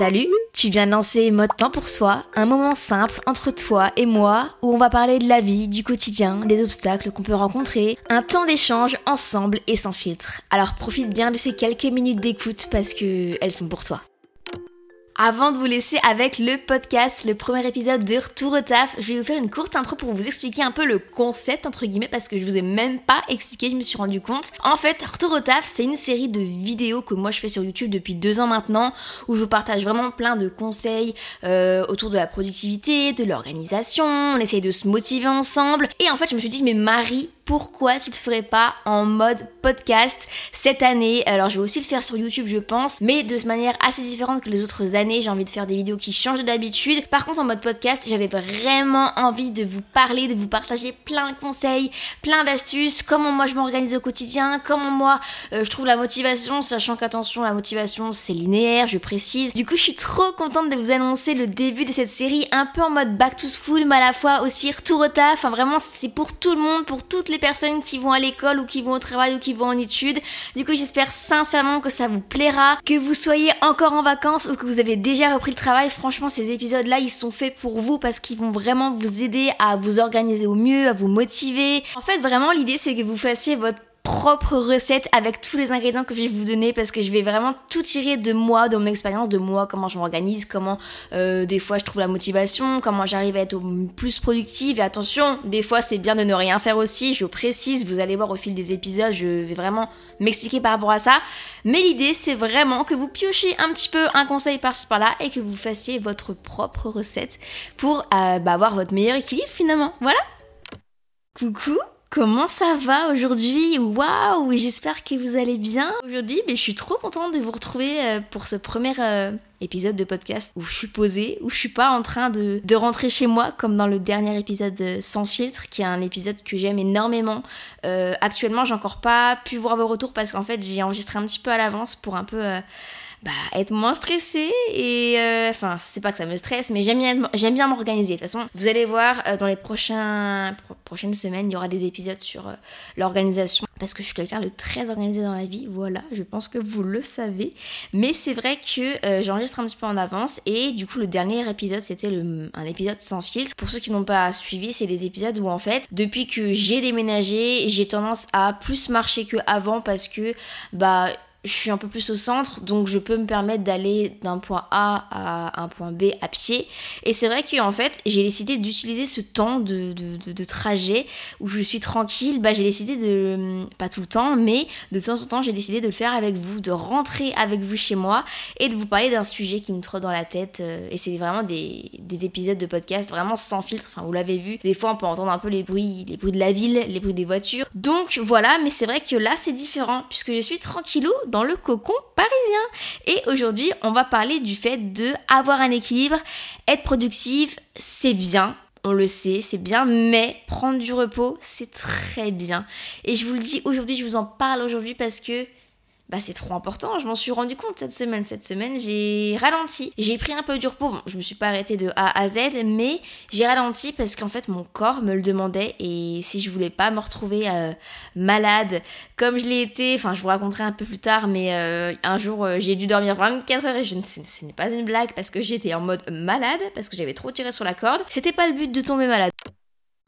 Salut, tu viens de lancer Mode Temps pour Soi, un moment simple entre toi et moi où on va parler de la vie, du quotidien, des obstacles qu'on peut rencontrer, un temps d'échange ensemble et sans filtre. Alors profite bien de ces quelques minutes d'écoute parce que elles sont pour toi. Avant de vous laisser avec le podcast, le premier épisode de Retour au taf, je vais vous faire une courte intro pour vous expliquer un peu le concept entre guillemets parce que je vous ai même pas expliqué, je me suis rendu compte. En fait, Retour au taf, c'est une série de vidéos que moi je fais sur YouTube depuis deux ans maintenant où je vous partage vraiment plein de conseils euh, autour de la productivité, de l'organisation, on essaye de se motiver ensemble et en fait je me suis dit mais Marie, pourquoi tu te ferais pas en mode podcast cette année Alors je vais aussi le faire sur YouTube je pense, mais de manière assez différente que les autres années. J'ai envie de faire des vidéos qui changent d'habitude. Par contre en mode podcast, j'avais vraiment envie de vous parler, de vous partager plein de conseils, plein d'astuces, comment moi je m'organise au quotidien, comment moi euh, je trouve la motivation, sachant qu'attention la motivation c'est linéaire, je précise. Du coup je suis trop contente de vous annoncer le début de cette série un peu en mode back to school mais à la fois aussi retour au taf. Enfin vraiment c'est pour tout le monde, pour toutes les personnes qui vont à l'école ou qui vont au travail ou qui vont en études. Du coup, j'espère sincèrement que ça vous plaira, que vous soyez encore en vacances ou que vous avez déjà repris le travail. Franchement, ces épisodes-là, ils sont faits pour vous parce qu'ils vont vraiment vous aider à vous organiser au mieux, à vous motiver. En fait, vraiment, l'idée, c'est que vous fassiez votre propre recette avec tous les ingrédients que je vais vous donner parce que je vais vraiment tout tirer de moi, de mon expérience, de moi, comment je m'organise, comment euh, des fois je trouve la motivation, comment j'arrive à être plus productive. Et attention, des fois c'est bien de ne rien faire aussi, je précise, vous allez voir au fil des épisodes, je vais vraiment m'expliquer par rapport à ça. Mais l'idée c'est vraiment que vous piochiez un petit peu un conseil par-ci par-là et que vous fassiez votre propre recette pour euh, bah, avoir votre meilleur équilibre finalement. Voilà Coucou Comment ça va aujourd'hui? Waouh J'espère que vous allez bien. Aujourd'hui, mais je suis trop contente de vous retrouver euh, pour ce premier euh, épisode de podcast où je suis posée, où je suis pas en train de, rentrer chez moi comme dans le dernier épisode de Sans filtre, qui est un épisode que j'aime énormément. Euh, actuellement, j'ai encore pas pu voir vos retours parce qu'en fait, j'ai enregistré un petit peu à l'avance pour un peu bah, être moins stressée et euh, enfin c'est pas que ça me stresse mais j'aime bien j'aime bien m'organiser. De toute façon vous allez voir euh, dans les prochains prochaines semaines il y aura des épisodes sur euh, l'organisation parce que je suis quelqu'un de très organisé dans la vie voilà je pense que vous le savez. Mais c'est vrai que j'enregistre un petit peu en avance et du coup le dernier épisode c'était un épisode sans filtre. Pour ceux qui n'ont pas suivi c'est des épisodes où en fait depuis que j'ai déménagé j'ai tendance à plus marcher que avant parce que bah je suis un peu plus au centre, donc je peux me permettre d'aller d'un point A à un point B à pied. Et c'est vrai qu'en fait, j'ai décidé d'utiliser ce temps de, de, trajet où je suis tranquille. Bah, j'ai décidé de, pas tout le temps, mais de temps en temps, j'ai décidé de le faire avec vous, de rentrer avec vous chez moi et de vous parler d'un sujet qui me trotte dans la tête. Euh, et c'est vraiment des, des, épisodes de podcast vraiment sans filtre. Enfin, vous l'avez vu, des fois on peut entendre un peu les bruits, les bruits de la ville, les bruits des voitures. Donc voilà, mais c'est vrai que là c'est différent puisque je suis tranquillou dans le cocon parisien. Et aujourd'hui, on va parler du fait de avoir un équilibre, être productive, c'est bien. On le sait, c'est bien, mais prendre du repos, c'est très bien. Et je vous le dis aujourd'hui, je vous en parle aujourd'hui parce que bah c'est trop important. Je m'en suis rendu compte cette semaine. Cette semaine, j'ai ralenti. J'ai pris un peu du repos. Bon, je me suis pas arrêtée de A à Z, mais j'ai ralenti parce qu'en fait, mon corps me le demandait. Et si je voulais pas me retrouver euh, malade, comme je l'ai été, enfin, je vous raconterai un peu plus tard, mais euh, un jour, euh, j'ai dû dormir 24 heures et je ne, ce n'est pas une blague parce que j'étais en mode malade, parce que j'avais trop tiré sur la corde. C'était pas le but de tomber malade.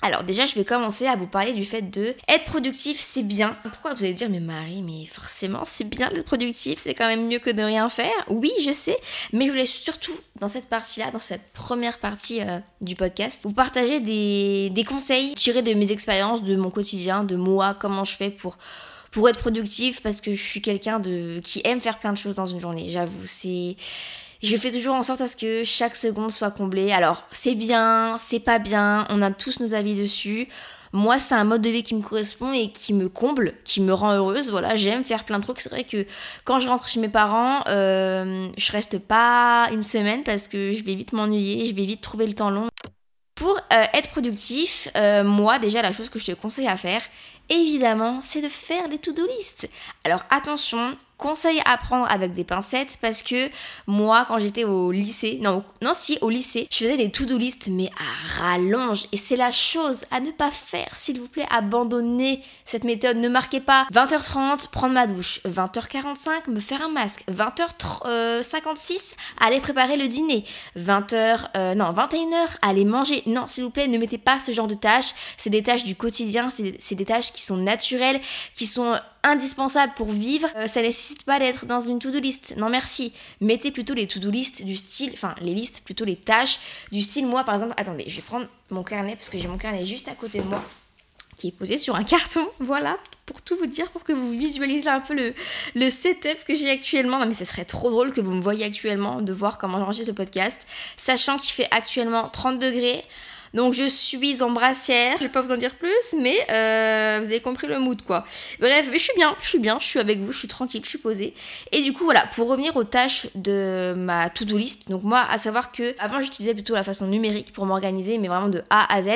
Alors déjà, je vais commencer à vous parler du fait de être productif, c'est bien. Pourquoi vous allez dire, mais Marie, mais forcément, c'est bien d'être productif, c'est quand même mieux que de rien faire. Oui, je sais, mais je voulais surtout, dans cette partie-là, dans cette première partie euh, du podcast, vous partager des, des conseils tirés de mes expériences, de mon quotidien, de moi, comment je fais pour pour être productif parce que je suis quelqu'un de qui aime faire plein de choses dans une journée. J'avoue, c'est je fais toujours en sorte à ce que chaque seconde soit comblée. Alors, c'est bien, c'est pas bien, on a tous nos avis dessus. Moi, c'est un mode de vie qui me correspond et qui me comble, qui me rend heureuse. Voilà, j'aime faire plein de trucs. C'est vrai que quand je rentre chez mes parents, euh, je reste pas une semaine parce que je vais vite m'ennuyer, je vais vite trouver le temps long. Pour euh, être productif, euh, moi déjà la chose que je te conseille à faire, évidemment, c'est de faire les to-do list. Alors attention, conseil à prendre avec des pincettes parce que moi, quand j'étais au lycée, non, non, si, au lycée, je faisais des to-do list, mais à rallonge. Et c'est la chose à ne pas faire, s'il vous plaît. Abandonnez cette méthode. Ne marquez pas 20h30, prendre ma douche. 20h45, me faire un masque. 20h56, aller préparer le dîner. 20h, euh, non, 21h, aller manger. Non, s'il vous plaît, ne mettez pas ce genre de tâches. C'est des tâches du quotidien, c'est des tâches qui sont naturelles, qui sont indispensables pour vivre. Euh, ça nécessite pas d'être dans une to-do list. Non merci. Mettez plutôt les to-do list du style, enfin les listes, plutôt les tâches du style. Moi par exemple, attendez, je vais prendre mon carnet parce que j'ai mon carnet juste à côté de moi qui est posé sur un carton. Voilà, pour tout vous dire, pour que vous visualisez un peu le, le setup que j'ai actuellement. Non mais ce serait trop drôle que vous me voyez actuellement, de voir comment j'enregistre le podcast, sachant qu'il fait actuellement 30 degrés. Donc je suis en brassière, je vais pas vous en dire plus, mais euh, vous avez compris le mood quoi. Bref, mais je suis bien, je suis bien, je suis avec vous, je suis tranquille, je suis posée. Et du coup voilà, pour revenir aux tâches de ma to-do list, donc moi à savoir que avant j'utilisais plutôt la façon numérique pour m'organiser, mais vraiment de A à Z.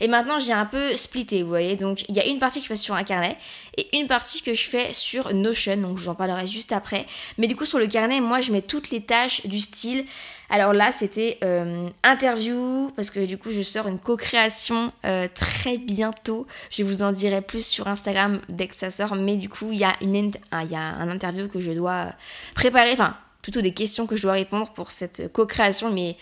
Et maintenant j'ai un peu splitté, vous voyez. Donc il y a une partie que je fais sur un carnet et une partie que je fais sur Notion, donc j'en parlerai juste après. Mais du coup sur le carnet, moi je mets toutes les tâches du style alors là, c'était euh, interview, parce que du coup, je sors une co-création euh, très bientôt. Je vous en dirai plus sur Instagram dès que ça sort. Mais du coup, il y, a une, un interview que je dois préparer, enfin, plutôt des questions que je dois répondre pour cette co-création. Mais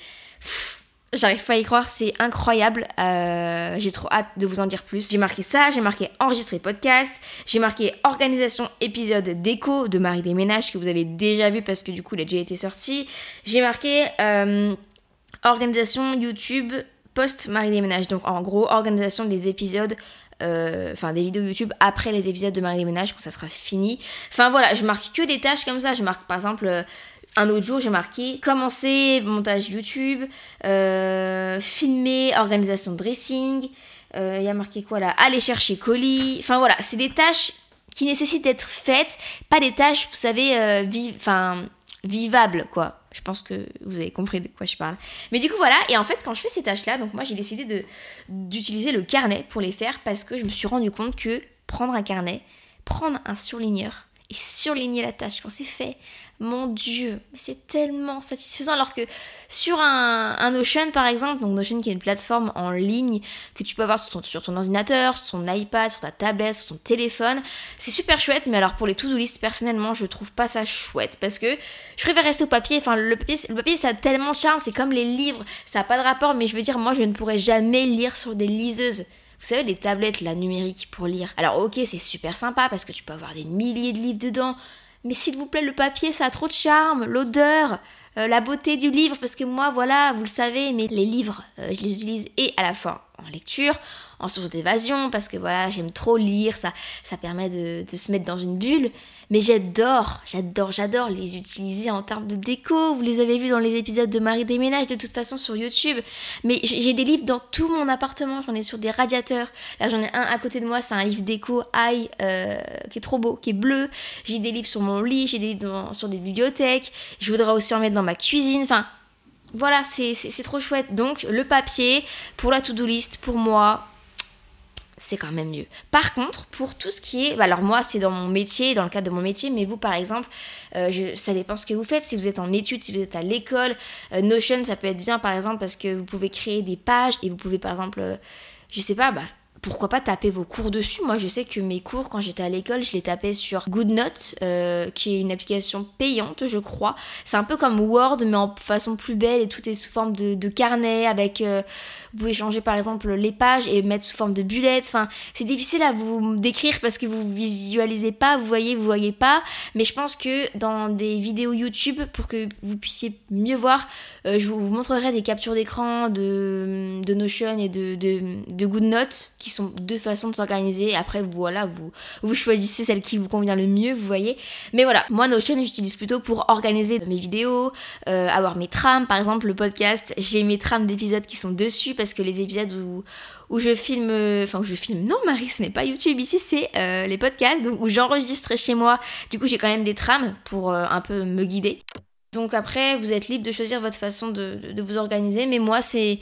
J'arrive pas à y croire, c'est incroyable. Euh, j'ai trop hâte de vous en dire plus. J'ai marqué ça, j'ai marqué enregistrer podcast, j'ai marqué organisation épisode déco de Marie des Ménages que vous avez déjà vu parce que du coup il a déjà été sorti. J'ai marqué euh, organisation YouTube post Marie des Ménages. Donc en gros, organisation des épisodes euh, enfin des vidéos YouTube après les épisodes de Marie des Ménages quand ça sera fini. Enfin voilà, je marque que des tâches comme ça. Je marque par exemple un autre jour, j'ai marqué commencer montage YouTube, euh, filmer, organisation de dressing. Euh, il y a marqué quoi là Aller chercher colis. Enfin voilà, c'est des tâches qui nécessitent d'être faites, pas des tâches, vous savez, euh, enfin vivables quoi. Je pense que vous avez compris de quoi je parle. Mais du coup voilà, et en fait quand je fais ces tâches-là, donc moi j'ai décidé d'utiliser le carnet pour les faire parce que je me suis rendu compte que prendre un carnet, prendre un surligneur, et surligner la tâche quand c'est fait. Mon Dieu, c'est tellement satisfaisant. Alors que sur un, Notion, par exemple, donc Notion qui est une plateforme en ligne que tu peux avoir sur ton, sur ton ordinateur, sur ton iPad, sur ta tablette, sur ton téléphone, c'est super chouette. Mais alors pour les to-do list, personnellement, je trouve pas ça chouette parce que je préfère rester au papier. Enfin, le papier, le papier ça a tellement de charme. C'est comme les livres, ça a pas de rapport. Mais je veux dire, moi, je ne pourrais jamais lire sur des liseuses. Vous savez, les tablettes, la numérique pour lire. Alors ok, c'est super sympa parce que tu peux avoir des milliers de livres dedans. Mais s'il vous plaît, le papier, ça a trop de charme, l'odeur, euh, la beauté du livre, parce que moi, voilà, vous le savez, mais les livres, euh, je les utilise et à la fois en lecture, en source d'évasion parce que voilà, j'aime trop lire, ça, ça permet de, de, se mettre dans une bulle. Mais j'adore, j'adore, j'adore les utiliser en termes de déco. Vous les avez vus dans les épisodes de Marie des Ménages de toute façon sur YouTube. Mais j'ai des livres dans tout mon appartement, j'en ai sur des radiateurs. Là j'en ai un à côté de moi, c'est un livre déco Aïe euh, qui est trop beau, qui est bleu. J'ai des livres sur mon lit, j'ai des livres sur des bibliothèques. Je voudrais aussi en mettre dans ma cuisine. Enfin, voilà, c'est trop chouette. Donc le papier pour la to-do list, pour moi, c'est quand même mieux. Par contre, pour tout ce qui est, bah, alors moi c'est dans mon métier, dans le cadre de mon métier, mais vous par exemple, euh, je, ça dépend ce que vous faites. Si vous êtes en études, si vous êtes à l'école, euh, Notion ça peut être bien par exemple parce que vous pouvez créer des pages et vous pouvez par exemple, euh, je sais pas, bah, pourquoi pas taper vos cours dessus? Moi, je sais que mes cours, quand j'étais à l'école, je les tapais sur GoodNotes, euh, qui est une application payante, je crois. C'est un peu comme Word, mais en façon plus belle et tout est sous forme de, carnet avec. Euh, vous pouvez changer par exemple les pages et mettre sous forme de bullets. Enfin, c'est difficile à vous décrire parce que vous visualisez pas, vous voyez, vous voyez pas. Mais je pense que dans des vidéos YouTube, pour que vous puissiez mieux voir, euh, je vous montrerai des captures d'écran de, de Notion et de, de, de GoodNotes qui sont deux façons de s'organiser. Après, voilà, vous, vous choisissez celle qui vous convient le mieux, vous voyez. Mais voilà, moi, Notion, j'utilise plutôt pour organiser mes vidéos, euh, avoir mes trames. Par exemple, le podcast, j'ai mes trames d'épisodes qui sont dessus parce que les épisodes où, je filme, enfin où je filme, non Marie, ce n'est pas YouTube ici, c'est euh, les podcasts où j'enregistre chez moi. Du coup, j'ai quand même des trames pour euh, un peu me guider. Donc après, vous êtes libre de choisir votre façon de, de vous organiser, mais moi, c'est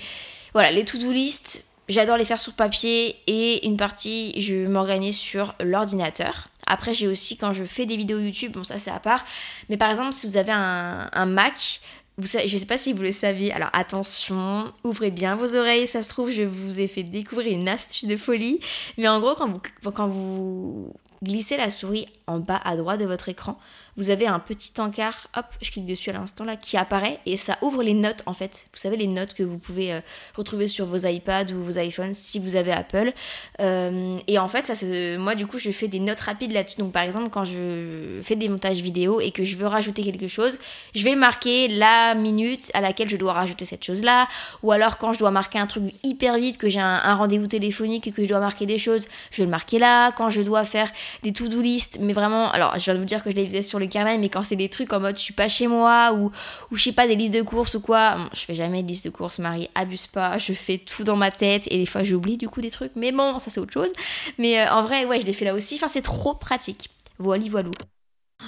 voilà, les to-do list, J'adore les faire sur papier et une partie, je m'organise sur l'ordinateur. Après, j'ai aussi, quand je fais des vidéos YouTube, bon, ça c'est à part, mais par exemple, si vous avez un, Mac, vous savez, je sais pas si vous le saviez, alors attention, ouvrez bien vos oreilles, ça se trouve, je vous ai fait découvrir une astuce de folie, mais en gros, quand vous, quand vous glissez la souris en bas à droite de votre écran, vous avez un petit encart, hop, je clique dessus à l'instant là, qui apparaît et ça ouvre les notes en fait. Vous savez, les notes que vous pouvez euh, retrouver sur vos iPads ou vos iPhones si vous avez Apple. Euh, et en fait, ça moi du coup, je fais des notes rapides là-dessus. Donc par exemple, quand je fais des montages vidéo et que je veux rajouter quelque chose, je vais marquer la minute à laquelle je dois rajouter cette chose-là. Ou alors quand je dois marquer un truc hyper vite, que j'ai un, rendez-vous téléphonique et que je dois marquer des choses, je vais le marquer là. Quand je dois faire des to-do list, mais vraiment, alors je vais vous dire que je les faisais sur le mais quand c'est des trucs en mode je suis pas chez moi ou, je sais pas des listes de courses ou quoi, je fais jamais de liste de courses, Marie, abuse pas, je fais tout dans ma tête et des fois j'oublie du coup des trucs, mais bon, ça c'est autre chose. Mais euh, en vrai, ouais, je l'ai fait là aussi, enfin c'est trop pratique. Voilà, voilà.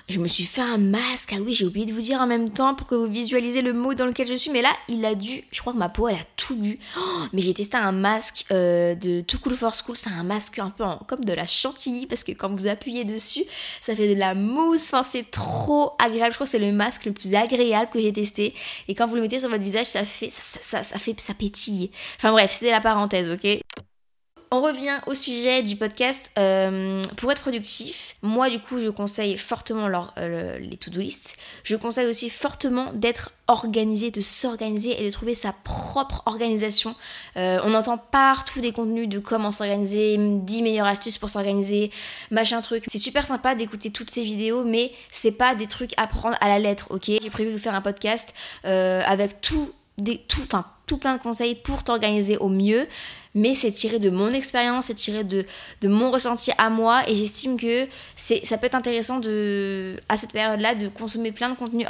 Je me suis fait un masque. Ah oui, j'ai oublié de vous dire en même temps pour que vous visualisez le mot dans lequel je suis. Mais là, il a dû. Je crois que ma peau, elle a tout bu. Oh, mais j'ai testé un masque euh, de Too Cool for School. C'est un masque un peu comme de la chantilly parce que quand vous appuyez dessus, ça fait de la mousse. Enfin, c'est trop agréable. Je crois que c'est le masque le plus agréable que j'ai testé. Et quand vous le mettez sur votre visage, ça fait ça, ça, ça fait ça pétille. Enfin bref, c'était la parenthèse, ok? On revient au sujet du podcast. Euh, pour être productif, moi du coup je conseille fortement euh, les to-do lists. Je conseille aussi fortement d'être organisé, de s'organiser et de trouver sa propre organisation. Euh, on entend partout des contenus de comment s'organiser, 10 meilleures astuces pour s'organiser, machin truc. C'est super sympa d'écouter toutes ces vidéos, mais c'est pas des trucs à prendre à la lettre, ok? J'ai prévu de vous faire un podcast avec tout, tout, enfin tout plein de conseils pour t'organiser au mieux. Mais c'est tiré de mon expérience, c'est tiré de, de mon ressenti à moi. Et j'estime que c'est, ça peut être intéressant de, à cette période-là de consommer plein de contenu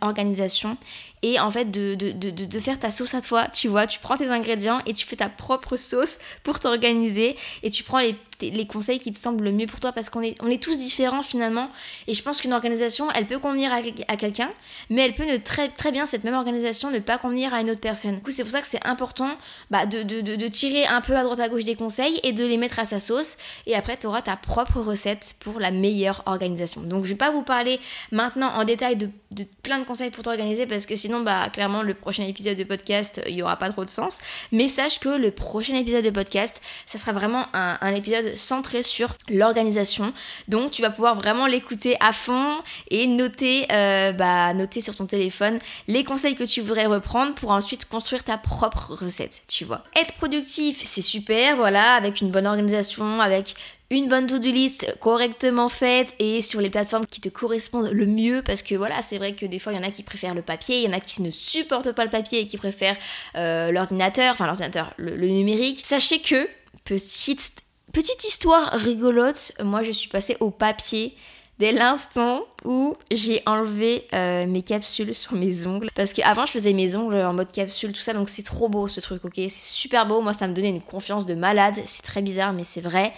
organisation et en fait de, de, de, de, faire ta sauce à toi, tu vois, tu prends tes ingrédients et tu fais ta propre sauce pour t'organiser et tu prends les, les conseils qui te semblent le mieux pour toi parce qu'on est, on est tous différents finalement et je pense qu'une organisation elle peut convenir à, à quelqu'un mais elle peut ne très, très bien cette même organisation ne pas convenir à une autre personne. Du coup c'est pour ça que c'est important bah, de, de, de, tirer un peu à droite à gauche des conseils et de les mettre à sa sauce et après tu auras ta propre recette pour la meilleure organisation. Donc je vais pas vous parler maintenant en détail de, de plein de conseils pour t'organiser parce que sinon bah, clairement, le prochain épisode de podcast, il n'y aura pas trop de sens. Mais sache que le prochain épisode de podcast, ça sera vraiment un, épisode centré sur l'organisation. Donc, tu vas pouvoir vraiment l'écouter à fond et noter, euh, bah, noter sur ton téléphone les conseils que tu voudrais reprendre pour ensuite construire ta propre recette, tu vois. Être productif, c'est super, voilà, avec une bonne organisation, avec une bonne to-do list correctement faite et sur les plateformes qui te correspondent le mieux parce que voilà c'est vrai que des fois il y en a qui préfèrent le papier, il y en a qui ne supportent pas le papier et qui préfèrent euh, l'ordinateur, enfin l'ordinateur, le, numérique. Sachez que petite petite histoire rigolote, moi je suis passée au papier dès l'instant où j'ai enlevé euh, mes capsules sur mes ongles. Parce qu'avant, je faisais mes ongles en mode capsule, tout ça, donc c'est trop beau ce truc, ok? C'est super beau, moi ça me donnait une confiance de malade, c'est très bizarre, mais c'est vrai.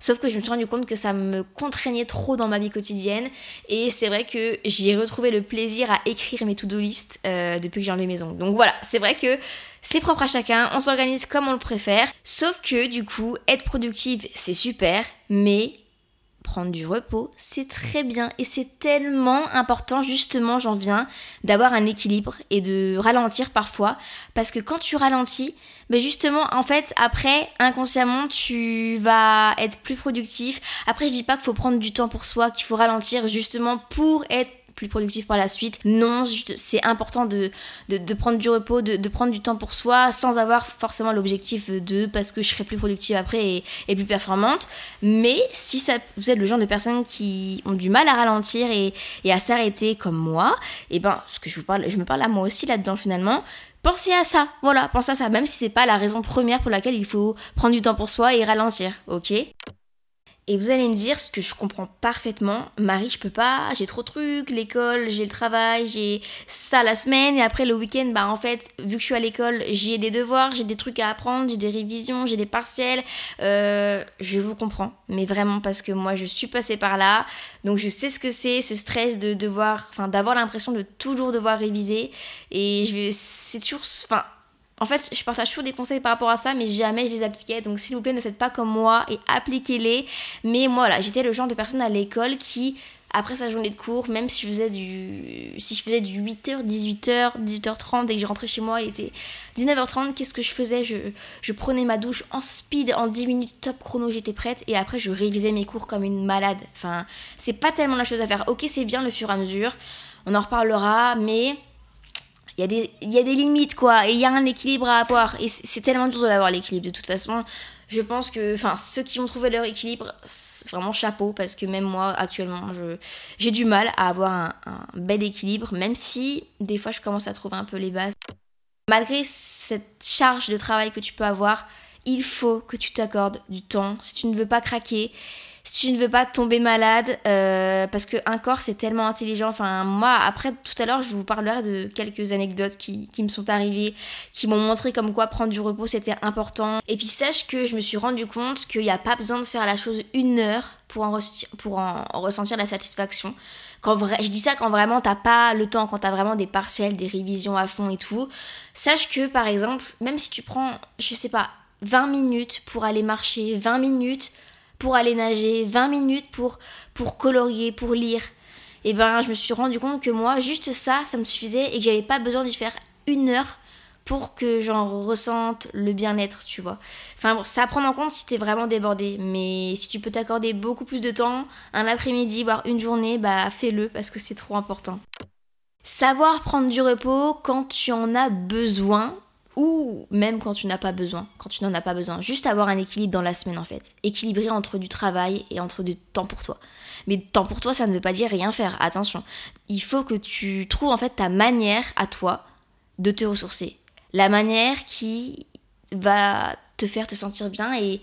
Sauf que je me suis rendu compte que ça me contraignait trop dans ma vie quotidienne. Et c'est vrai que j'ai retrouvé le plaisir à écrire mes to-do list euh, depuis que j'ai enlevé mes ongles. Donc voilà, c'est vrai que c'est propre à chacun, on s'organise comme on le préfère. Sauf que du coup, être productive, c'est super, mais prendre du repos, c'est très bien et c'est tellement important justement, j'en viens, d'avoir un équilibre et de ralentir parfois parce que quand tu ralentis, mais ben justement en fait après inconsciemment tu vas être plus productif. Après je dis pas qu'il faut prendre du temps pour soi, qu'il faut ralentir justement pour être plus productif par la suite. Non, c'est important de, de, prendre du repos, de, prendre du temps pour soi sans avoir forcément l'objectif de parce que je serai plus productive après et, et, plus performante. Mais si ça, vous êtes le genre de personnes qui ont du mal à ralentir et, et à s'arrêter comme moi, et eh ben, ce que je vous parle, je me parle à moi aussi là-dedans finalement. Pensez à ça, voilà, pensez à ça, même si c'est pas la raison première pour laquelle il faut prendre du temps pour soi et ralentir, ok? Et vous allez me dire ce que je comprends parfaitement. Marie, je peux pas, j'ai trop de trucs, l'école, j'ai le travail, j'ai ça la semaine et après le week-end, bah en fait, vu que je suis à l'école, j'ai des devoirs, j'ai des trucs à apprendre, j'ai des révisions, j'ai des partiels. Euh, je vous comprends, mais vraiment parce que moi je suis passée par là, donc je sais ce que c'est, ce stress de devoir, enfin d'avoir l'impression de toujours devoir réviser et je c'est toujours, enfin en fait, je partage toujours des conseils par rapport à ça, mais jamais je les appliquais. Donc, s'il vous plaît, ne faites pas comme moi et appliquez-les. Mais moi, voilà, j'étais le genre de personne à l'école qui, après sa journée de cours, même si je faisais du, si je faisais du 8h, 18h, 18h30 et que je rentrais chez moi, il était 19h30, qu'est-ce que je faisais? Je, je prenais ma douche en speed, en 10 minutes top chrono, j'étais prête. Et après, je révisais mes cours comme une malade. Enfin, c'est pas tellement la chose à faire. Ok, c'est bien le fur et à mesure. On en reparlera, mais il y, a des, y a des limites, quoi. Et il y a un équilibre à avoir. Et c'est tellement dur d'avoir l'équilibre, de toute façon. Je pense que, enfin, ceux qui ont trouvé leur équilibre, vraiment chapeau, parce que même moi, actuellement, j'ai du mal à avoir un bel équilibre, même si des fois je commence à trouver un peu les bases. Malgré cette charge de travail que tu peux avoir, il faut que tu t'accordes du temps. Si tu ne veux pas craquer, si tu ne veux pas tomber malade, euh, parce qu'un corps c'est tellement intelligent. Enfin, moi, après tout à l'heure, je vous parlerai de quelques anecdotes qui, me sont arrivées, qui m'ont montré comme quoi prendre du repos c'était important. Et puis sache que je me suis rendu compte qu'il n'y a pas besoin de faire la chose une heure pour en, pour en ressentir la satisfaction. Quand je dis ça quand vraiment t'as pas le temps, quand t'as vraiment des partiels, des révisions à fond et tout. Sache que par exemple, même si tu prends, je sais pas, 20 minutes pour aller marcher, 20 minutes pour aller nager, 20 minutes pour, pour colorier, pour lire. Et ben je me suis rendu compte que moi, juste ça, ça me suffisait et que j'avais pas besoin d'y faire une heure pour que j'en ressente le bien-être, tu vois. Enfin bon, ça à prendre en compte si t'es vraiment débordé. Mais si tu peux t'accorder beaucoup plus de temps, un après-midi, voire une journée, bah fais-le parce que c'est trop important. Savoir prendre du repos quand tu en as besoin, ou même quand tu n'as pas besoin, quand tu n'en as pas besoin. Juste avoir un équilibre dans la semaine en fait. Équilibrer entre du travail et entre du temps pour toi. Mais temps pour toi, ça ne veut pas dire rien faire, attention. Il faut que tu trouves en fait ta manière à toi de te ressourcer. La manière qui va te faire te sentir bien et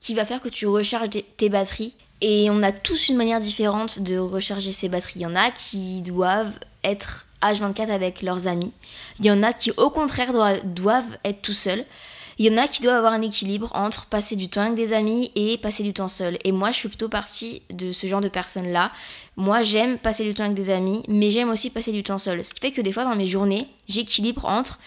qui va faire que tu recharges tes batteries. Et on a tous une manière différente de recharger ses batteries. Il y en a qui doivent être H24 avec leurs amis. Il y en a qui au contraire doivent être tout seuls. Il y en a qui doivent avoir un équilibre entre passer du temps avec des amis et passer du temps seul. Et moi, je suis plutôt partie de ce genre de personnes-là. Moi, j'aime passer du temps avec des amis, mais j'aime aussi passer du temps seul. Ce qui fait que des fois, dans mes journées, j'équilibre entre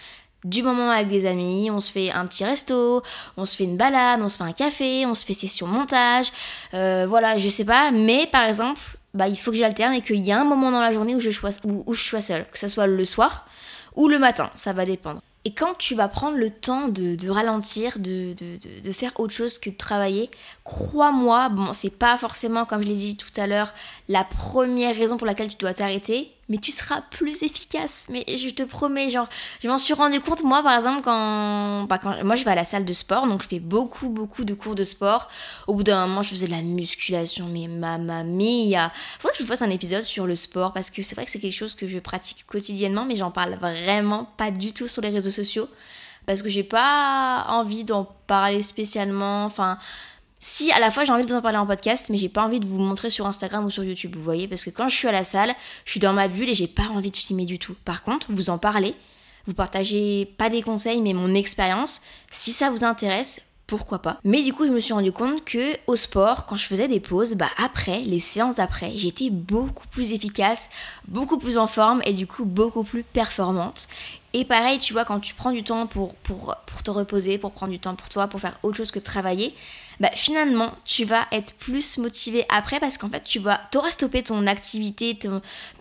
du moment avec des amis, on se fait un petit resto, on se fait une balade, on se fait un café, on se fait session montage, euh, voilà, je sais pas, mais par exemple, bah, il faut que j'alterne et qu'il y a un moment dans la journée où je, sois, où, je seule, que ce soit le soir ou le matin, ça va dépendre. Et quand tu vas prendre le temps de, ralentir, de, de, faire autre chose que de travailler, crois-moi, bon, c'est pas forcément, comme je l'ai dit tout à l'heure, la première raison pour laquelle tu dois t'arrêter, mais tu seras plus efficace. Mais je te promets, genre, je m'en suis rendu compte, moi, par exemple, quand, bah, quand. Moi, je vais à la salle de sport, donc je fais beaucoup, beaucoup de cours de sport. Au bout d'un moment, je faisais de la musculation, mais mamma mia. Faudrait que je vous fasse un épisode sur le sport, parce que c'est vrai que c'est quelque chose que je pratique quotidiennement, mais j'en parle vraiment pas du tout sur les réseaux sociaux. Parce que j'ai pas envie d'en parler spécialement. Enfin si à la fois j'ai envie de vous en parler en podcast, mais j'ai pas envie de vous montrer sur Instagram ou sur YouTube, vous voyez, parce que quand je suis à la salle, je suis dans ma bulle et j'ai pas envie de filmer du tout. Par contre, vous en parlez, vous partagez pas des conseils, mais mon expérience. Si ça vous intéresse, pourquoi pas. Mais du coup, je me suis rendu compte que au sport, quand je faisais des pauses, bah après, les séances d'après, j'étais beaucoup plus efficace, beaucoup plus en forme et du coup beaucoup plus performante. Et pareil, tu vois, quand tu prends du temps pour, pour, pour te reposer, pour prendre du temps pour toi, pour faire autre chose que travailler, bah finalement, tu vas être plus motivé après parce qu'en fait, tu vas, auras stoppé ton activité,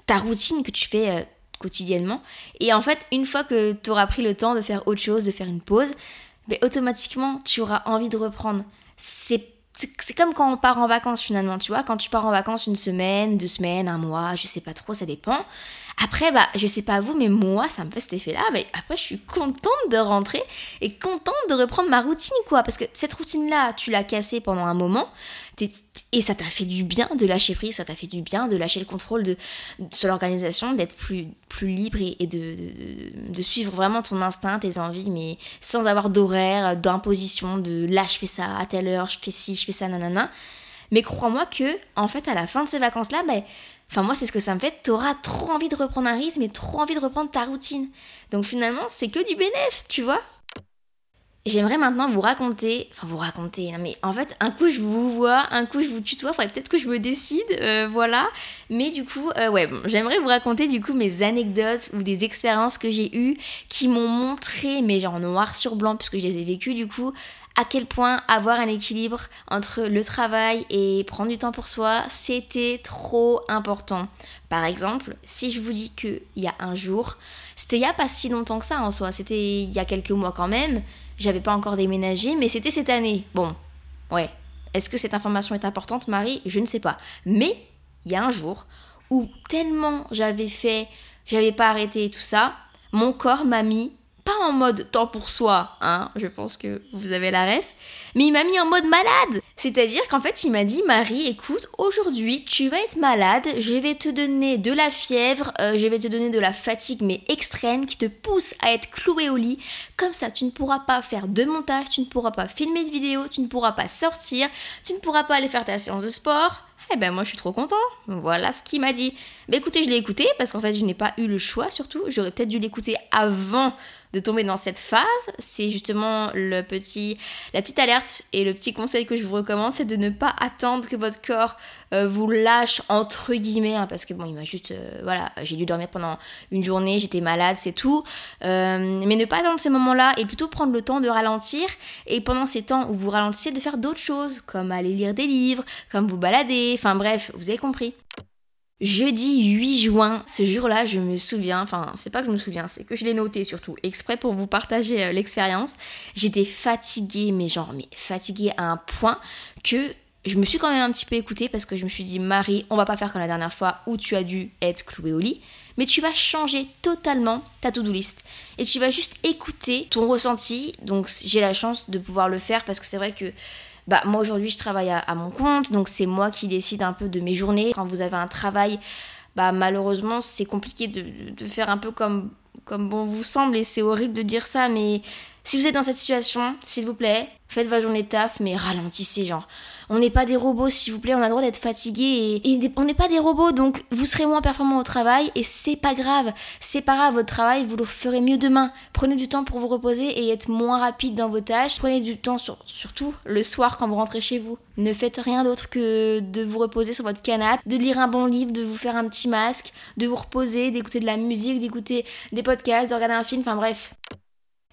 ta routine que tu fais euh, quotidiennement. Et en fait, une fois que tu auras pris le temps de faire autre chose, de faire une pause, mais automatiquement, tu auras envie de reprendre. C'est c'est comme quand on part en vacances finalement, tu vois, quand tu pars en vacances une semaine, deux semaines, un mois, je sais pas trop, ça dépend. Après, bah, je sais pas vous, mais moi, ça me fait cet effet-là. Mais après, je suis contente de rentrer et contente de reprendre ma routine, quoi. Parce que cette routine-là, tu l'as cassée pendant un moment et ça t'a fait du bien de lâcher prise, ça t'a fait du bien de lâcher le contrôle de, sur l'organisation, d'être plus, plus libre et, de, de, suivre vraiment ton instinct, tes envies, mais sans avoir d'horaire, d'imposition, de là, je fais ça à telle heure, je fais ci, je fais ça, nanana. Mais crois-moi que, en fait, à la fin de ces vacances-là, ben, Enfin, moi, c'est ce que ça me fait. T'auras trop envie de reprendre un rythme et trop envie de reprendre ta routine. Donc, finalement, c'est que du bénéf, tu vois. J'aimerais maintenant vous raconter, enfin vous raconter, mais en fait un coup je vous vois, un coup je vous tutoie, faudrait peut-être que je me décide, euh, voilà. Mais du coup, euh, ouais, j'aimerais vous raconter du coup mes anecdotes ou des expériences que j'ai eues qui m'ont montré, mais genre noir sur blanc puisque je les ai vécues du coup, à quel point avoir un équilibre entre le travail et prendre du temps pour soi, c'était trop important. Par exemple, si je vous dis qu'il y a un jour, c'était il n'y a pas si longtemps que ça en soi, c'était il y a quelques mois quand même, j'avais pas encore déménagé, mais c'était cette année. Bon, ouais. Est-ce que cette information est importante, Marie? Je ne sais pas. Mais il y a un jour où tellement j'avais fait, j'avais pas arrêté tout ça, mon corps m'a mis pas en mode temps pour soi, hein, je pense que vous avez la ref, mais il m'a mis en mode malade. C'est-à-dire qu'en fait, il m'a dit Marie, écoute, aujourd'hui, tu vas être malade, je vais te donner de la fièvre, euh, je vais te donner de la fatigue, mais extrême, qui te pousse à être cloué au lit. Comme ça, tu ne pourras pas faire de montage, tu ne pourras pas filmer de vidéos, tu ne pourras pas sortir, tu ne pourras pas aller faire ta séance de sport. Eh ben moi je suis trop content. Voilà ce qu'il m'a dit. Bah écoutez, je l'ai écouté parce qu'en fait je n'ai pas eu le choix surtout. J'aurais peut-être dû l'écouter avant de tomber dans cette phase, c'est justement le petit, la petite alerte et le petit conseil que je vous recommande, c'est de ne pas attendre que votre corps euh, vous lâche entre guillemets, hein, parce que bon, il m'a juste, euh, voilà, j'ai dû dormir pendant une journée, j'étais malade, c'est tout, euh, mais ne pas attendre ces moments-là et plutôt prendre le temps de ralentir et pendant ces temps où vous ralentissez, de faire d'autres choses, comme aller lire des livres, comme vous balader, enfin bref, vous avez compris. Jeudi 8 juin, ce jour-là, je me souviens, enfin, c'est pas que je me souviens, c'est que je l'ai noté surtout, exprès pour vous partager euh, l'expérience. J'étais fatiguée, mais genre, mais fatiguée à un point que je me suis quand même un petit peu écoutée parce que je me suis dit, Marie, on va pas faire comme la dernière fois où tu as dû être clouée au lit, mais tu vas changer totalement ta to-do list. Et tu vas juste écouter ton ressenti. Donc, j'ai la chance de pouvoir le faire parce que c'est vrai que bah moi aujourd'hui je travaille à, mon compte, donc c'est moi qui décide un peu de mes journées. Quand vous avez un travail, bah malheureusement c'est compliqué de, faire un peu comme, comme bon vous semble et c'est horrible de dire ça, mais si vous êtes dans cette situation, s'il vous plaît, faites votre journée de taf, mais ralentissez, genre. On n'est pas des robots, s'il vous plaît, on a le droit d'être fatigué et, on n'est pas des robots, donc vous serez moins performant au travail et c'est pas grave. C'est pas grave, votre travail, vous le ferez mieux demain. Prenez du temps pour vous reposer et être moins rapide dans vos tâches. Prenez du temps, surtout le soir quand vous rentrez chez vous. Ne faites rien d'autre que de vous reposer sur votre canapé, de lire un bon livre, de vous faire un petit masque, de vous reposer, d'écouter de la musique, d'écouter des podcasts, de regarder un film, enfin bref.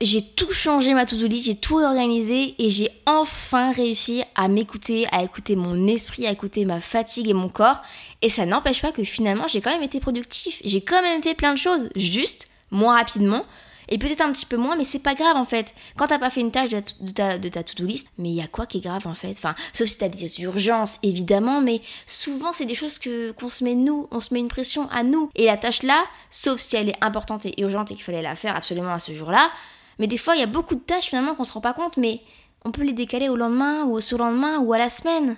J'ai tout changé ma to-do list, j'ai tout organisé et j'ai enfin réussi à m'écouter, à écouter mon esprit, à écouter ma fatigue et mon corps. Et ça n'empêche pas que finalement j'ai quand même été productif. J'ai quand même fait plein de choses, juste moins rapidement. Et peut-être un petit peu moins, mais c'est pas grave en fait. Quand t'as pas fait une tâche de ta, de to-do list, mais il y a quoi qui est grave en fait? Enfin, sauf si t'as des urgences, évidemment, mais souvent c'est des choses que qu'on se met nous, on se met une pression à nous. Et la tâche là, sauf si elle est importante et urgente et qu'il fallait la faire absolument à ce jour-là, mais des fois, il y a beaucoup de tâches finalement qu'on se rend pas compte, mais on peut les décaler au lendemain ou au surlendemain ou à la semaine.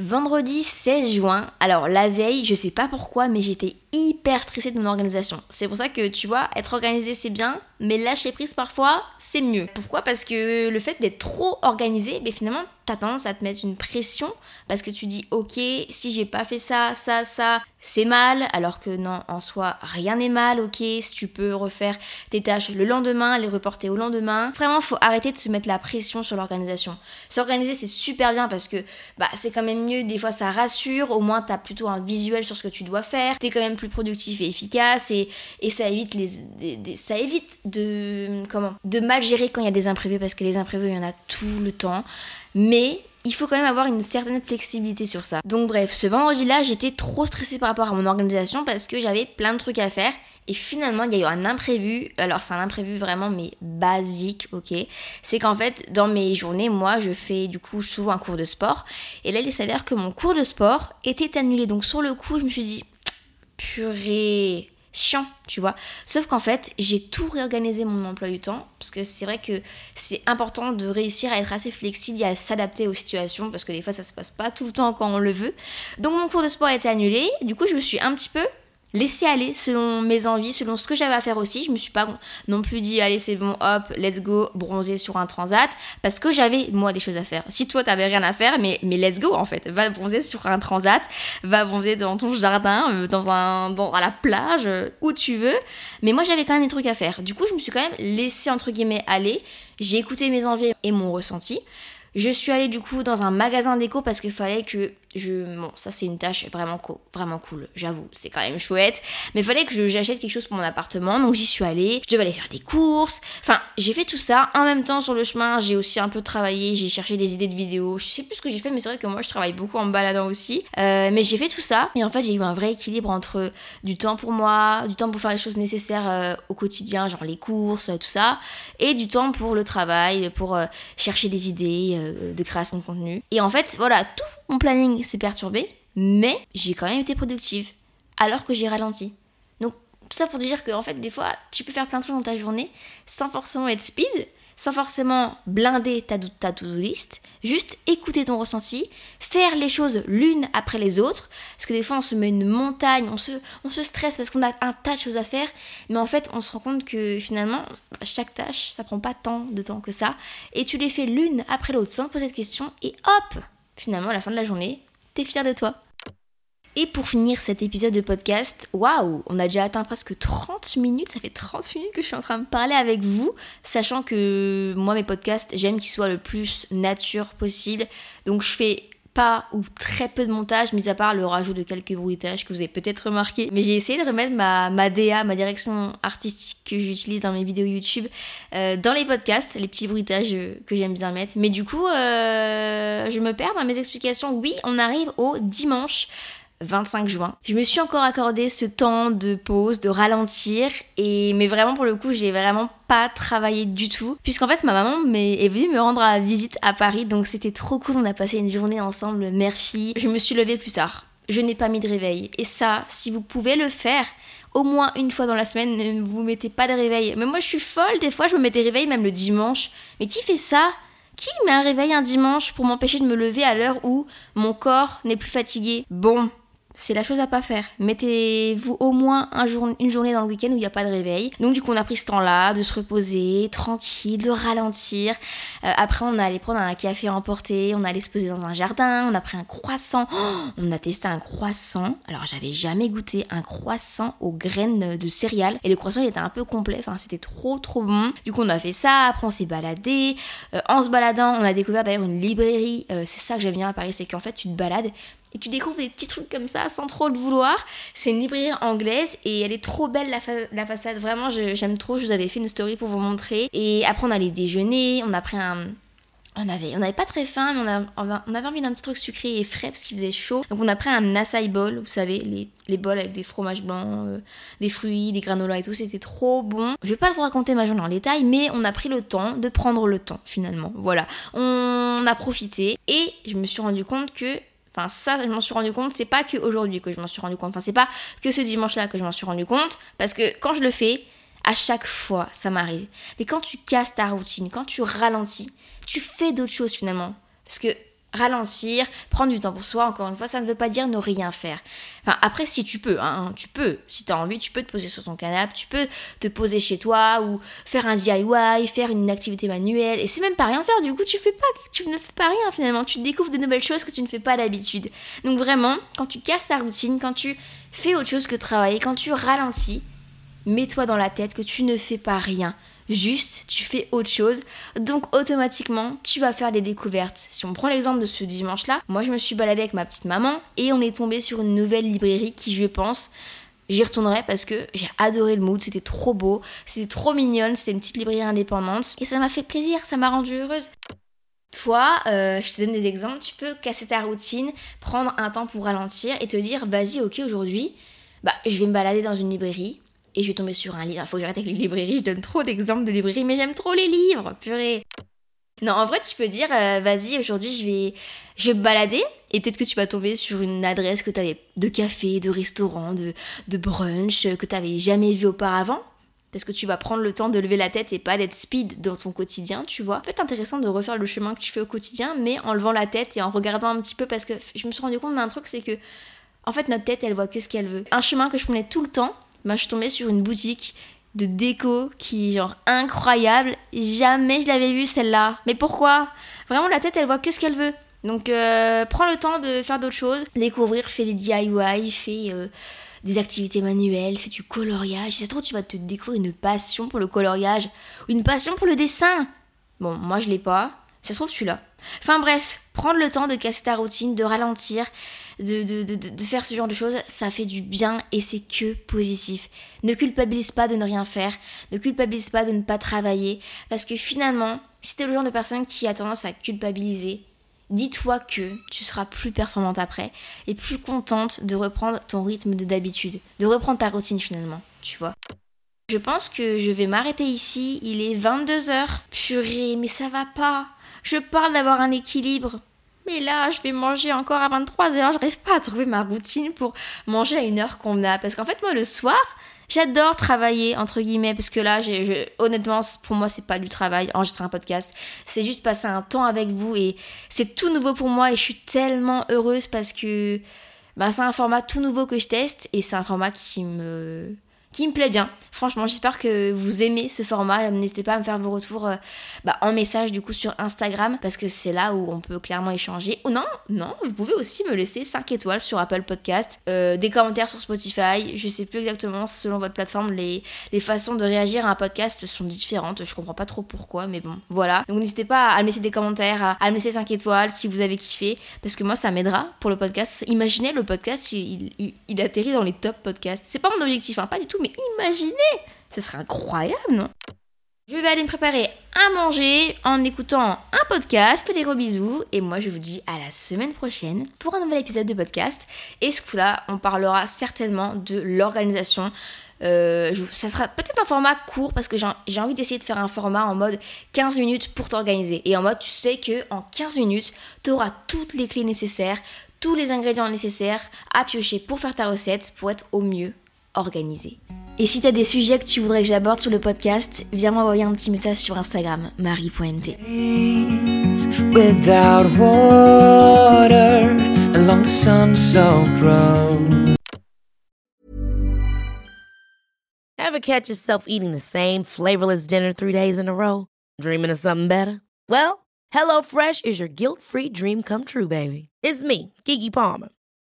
Vendredi 16 juin, alors la veille, je sais pas pourquoi, mais j'étais hyper stressée de mon organisation. C'est pour ça que tu vois, être organisé c'est bien, mais lâcher prise parfois c'est mieux. Pourquoi? Parce que le fait d'être trop organisé, mais finalement t'as tendance à te mettre une pression parce que tu dis ok si j'ai pas fait ça ça ça c'est mal alors que non en soi rien n'est mal ok si tu peux refaire tes tâches le lendemain les reporter au lendemain. Vraiment faut arrêter de se mettre la pression sur l'organisation. S'organiser c'est super bien parce que bah c'est quand même mieux des fois ça rassure au moins t'as plutôt un visuel sur ce que tu dois faire t'es quand même plus productif et efficace et, et ça évite les ça évite de comment de mal gérer quand il y a des imprévus parce que les imprévus il y en a tout le temps mais il faut quand même avoir une certaine flexibilité sur ça. Donc bref, ce vendredi-là, j'étais trop stressée par rapport à mon organisation parce que j'avais plein de trucs à faire. Et finalement, il y a eu un imprévu. Alors, c'est un imprévu vraiment, mais basique, ok C'est qu'en fait, dans mes journées, moi, je fais du coup souvent un cours de sport. Et là, il s'avère que mon cours de sport était annulé. Donc, sur le coup, je me suis dit, purée, chiant, tu vois. Sauf qu'en fait, j'ai tout réorganisé mon emploi du temps, parce que c'est vrai que c'est important de réussir à être assez flexible et à s'adapter aux situations, parce que des fois ça se passe pas tout le temps quand on le veut. Donc mon cours de sport a été annulé, du coup je me suis un petit peu laisser aller selon mes envies, selon ce que j'avais à faire aussi. Je me suis pas non plus dit allez c'est bon hop let's go bronzer sur un transat parce que j'avais moi des choses à faire. Si toi t'avais rien à faire mais mais let's go en fait, va bronzer sur un transat, va bronzer dans ton jardin, euh, dans un dans à la plage euh, où tu veux. Mais moi j'avais quand même des trucs à faire. Du coup je me suis quand même laissé entre guillemets aller. J'ai écouté mes envies et mon ressenti. Je suis allée du coup dans un magasin déco parce qu'il fallait que je bon ça c'est une tâche vraiment vraiment cool j'avoue c'est quand même chouette. Mais il fallait que j'achète quelque chose pour mon appartement donc j'y suis allée. Je devais aller faire des courses. Enfin j'ai fait tout ça en même temps sur le chemin. J'ai aussi un peu travaillé j'ai cherché des idées de vidéos. Je sais plus ce que j'ai fait mais c'est vrai que moi je travaille beaucoup en me baladant aussi. Euh, mais j'ai fait tout ça. Et en fait j'ai eu un vrai équilibre entre du temps pour moi du temps pour faire les choses nécessaires euh, au quotidien genre les courses tout ça et du temps pour le travail pour euh, chercher des idées de création de contenu et en fait voilà tout mon planning s'est perturbé, mais j'ai quand même été productive, alors que j'ai ralenti. Donc, tout ça pour te dire que, en fait, des fois, tu peux faire plein de trucs dans ta journée sans forcément être speed, sans forcément blinder ta, ta to-do list, juste écouter ton ressenti, faire les choses l'une après les autres, parce que des fois on se met une montagne, on se, on se stresse parce qu'on a un tas de choses à faire, mais en fait on se rend compte que finalement chaque tâche ça prend pas tant de temps que ça, et tu les fais l'une après l'autre sans te poser de questions, et hop, finalement, à la fin de la journée, t'es fier de toi. Et pour finir cet épisode de podcast, waouh, on a déjà atteint presque 30 minutes, ça fait 30 minutes que je suis en train de parler avec vous, sachant que moi mes podcasts, j'aime qu'ils soient le plus nature possible. Donc je fais pas ou très peu de montage, mis à part le rajout de quelques bruitages que vous avez peut-être remarqué. Mais j'ai essayé de remettre ma, ma DA, ma direction artistique que j'utilise dans mes vidéos YouTube, euh, dans les podcasts, les petits bruitages que j'aime bien mettre. Mais du coup, euh, je me perds dans mes explications. Oui, on arrive au dimanche. 25 juin. Je me suis encore accordé ce temps de pause, de ralentir, et mais vraiment pour le coup, j'ai vraiment pas travaillé du tout, puisqu'en fait ma maman est venue me rendre à visite à Paris, donc c'était trop cool. On a passé une journée ensemble, mère-fille. Je me suis levée plus tard. Je n'ai pas mis de réveil. Et ça, si vous pouvez le faire, au moins une fois dans la semaine, ne vous mettez pas de réveil. Mais moi je suis folle, des fois je me mets des réveils même le dimanche. Mais qui fait ça? Qui met un réveil un dimanche pour m'empêcher de me lever à l'heure où mon corps n'est plus fatigué? Bon, c'est la chose à pas faire. Mettez-vous au moins une journée dans le week-end où il n'y a pas de réveil. Donc du coup on a pris ce temps-là de se reposer, tranquille, de ralentir. Euh, après on allé prendre un café emporté, on allait se poser dans un jardin, on a pris un croissant. On a testé un croissant. Alors j'avais jamais goûté un croissant aux graines de céréales. Et le croissant il était un peu complet, enfin c'était trop trop bon. Du coup on a fait ça, après on s'est baladé. Euh, en se baladant on a découvert d'ailleurs une librairie. Euh, c'est ça que j'aime bien à Paris, c'est qu'en fait tu te balades et tu découvres des petits trucs comme ça sans trop le vouloir. C'est une librairie anglaise et elle est trop belle la, façade. Vraiment, j'aime trop. Je vous avais fait une story pour vous montrer. Et après, on allait déjeuner. On a pris un, on avait, on n'avait pas très faim, mais on, on avait envie d'un petit truc sucré et frais parce qu'il faisait chaud. Donc on a pris un acai bowl, vous savez, les, les bols avec des fromages blancs, euh, des fruits, des granolas et tout, c'était trop bon. Je vais pas vous raconter ma journée en détail, mais on a pris le temps de prendre le temps finalement. Voilà, on a profité et je me suis rendu compte que Enfin, ça, je m'en suis rendu compte. C'est pas que aujourd'hui que je m'en suis rendu compte. Enfin, c'est pas que ce dimanche-là que je m'en suis rendu compte. Parce que quand je le fais, à chaque fois, ça m'arrive. Mais quand tu casses ta routine, quand tu ralentis, tu fais d'autres choses finalement. Parce que ralentir, prendre du temps pour soi, encore une fois, ça ne veut pas dire ne rien faire. Enfin, après, si tu peux, hein, tu peux. Si tu as envie, tu peux te poser sur ton canapé, tu peux te poser chez toi ou faire un DIY, faire une activité manuelle. Et c'est même pas rien faire, du coup, tu fais pas, tu ne fais pas rien finalement. Tu découvres de nouvelles choses que tu ne fais pas d'habitude. Donc vraiment, quand tu casses ta routine, quand tu fais autre chose que travailler, quand tu ralentis, mets-toi dans la tête que tu ne fais pas rien juste tu fais autre chose. Donc automatiquement, tu vas faire des découvertes. Si on prend l'exemple de ce dimanche-là, moi je me suis baladée avec ma petite maman et on est tombé sur une nouvelle librairie qui, je pense, J'y retournerai parce que j'ai adoré le mood, c'était trop beau, c'était trop mignonne, c'était une petite librairie indépendante et ça m'a fait plaisir, ça m'a rendue heureuse. Toi, euh, je te donne des exemples, tu peux casser ta routine, prendre un temps pour ralentir et te dire vas-y, ok, aujourd'hui, bah, je vais me balader dans une librairie, et je vais tomber sur un livre. Il faut que j'arrête avec les librairies, je donne trop d'exemples de librairies, mais j'aime trop les livres, purée. Non, en vrai, tu peux dire, euh, vas-y, aujourd'hui, je vais, je vais me balader, et peut-être que tu vas tomber sur une adresse que tu de café, de restaurant, de, de brunch, que tu jamais vu auparavant. Parce que tu vas prendre le temps de lever la tête et pas d'être speed dans ton quotidien, tu vois. C'est intéressant de refaire le chemin que tu fais au quotidien, mais en levant la tête et en regardant un petit peu, parce que je me suis rendu compte d'un truc, c'est que, en fait, notre tête, elle voit que ce qu'elle veut. Un chemin que je prenais tout le temps, je suis tombée sur une boutique de déco qui est genre incroyable. Jamais je l'avais vue celle-là. Mais pourquoi? Vraiment la tête elle voit que ce qu'elle veut. Donc euh, prends le temps de faire d'autres choses, découvrir, fais des DIY, fais euh, des activités manuelles, fais du coloriage. Ça se tu vas te découvrir une passion pour le coloriage, une passion pour le dessin. Bon, moi je l'ai pas. Ça se trouve, tu l'as. Enfin bref, prendre le temps de casser ta routine, de ralentir, de, de, faire ce genre de choses, ça fait du bien et c'est que positif. Ne culpabilise pas de ne rien faire, ne culpabilise pas de ne pas travailler, parce que finalement, si t'es le genre de personne qui a tendance à culpabiliser, dis-toi que tu seras plus performante après et plus contente de reprendre ton rythme de d'habitude, de reprendre ta routine finalement, tu vois. Je pense que je vais m'arrêter ici, il est 22h. Purée, mais ça va pas. Je parle d'avoir un équilibre. Mais là, je vais manger encore à 23h. J'arrive pas à trouver ma routine pour manger à une heure convenable. Parce qu'en fait, moi, le soir, j'adore travailler, entre guillemets. Parce que là, honnêtement, pour moi, c'est pas du travail, enregistrer un podcast. C'est juste passer un temps avec vous. Et c'est tout nouveau pour moi. Et je suis tellement heureuse parce que bah, c'est un format tout nouveau que je teste. Et c'est un format qui me qui me plaît bien. Franchement, j'espère que vous aimez ce format. N'hésitez pas à me faire vos retours euh, bah, en message du coup sur Instagram parce que c'est là où on peut clairement échanger. Ou non, non, vous pouvez aussi me laisser 5 étoiles sur Apple Podcast, euh, des commentaires sur Spotify. Je sais plus exactement selon votre plateforme, les, les façons de réagir à un podcast sont différentes. Je comprends pas trop pourquoi, mais bon, voilà. Donc n'hésitez pas à me laisser des commentaires, à, me laisser 5 étoiles si vous avez kiffé parce que moi ça m'aidera pour le podcast. Imaginez le podcast, il, il, il atterrit dans les top podcasts. C'est pas mon objectif, hein, pas du tout mais imaginez Ce serait incroyable, non? Je vais aller me préparer à manger en écoutant un podcast. Les gros bisous. Et moi, je vous dis à la semaine prochaine pour un nouvel épisode de podcast. Et ce coup-là, on parlera certainement de l'organisation. Euh, ça sera peut-être un format court parce que j'ai envie d'essayer de faire un format en mode 15 minutes pour t'organiser. Et en mode, tu sais que en 15 minutes, tu auras toutes les clés nécessaires, tous les ingrédients nécessaires à piocher pour faire ta recette pour être au mieux organisé. Et si t'as des sujets que tu voudrais que j'aborde sur le podcast, viens m'envoyer un petit message sur Instagram, marie.mt. Ever catch yourself eating the same flavorless dinner three days in a row? Dreaming of something better? Well, HelloFresh is your guilt-free dream come true, baby. It's me, Kiki Palmer.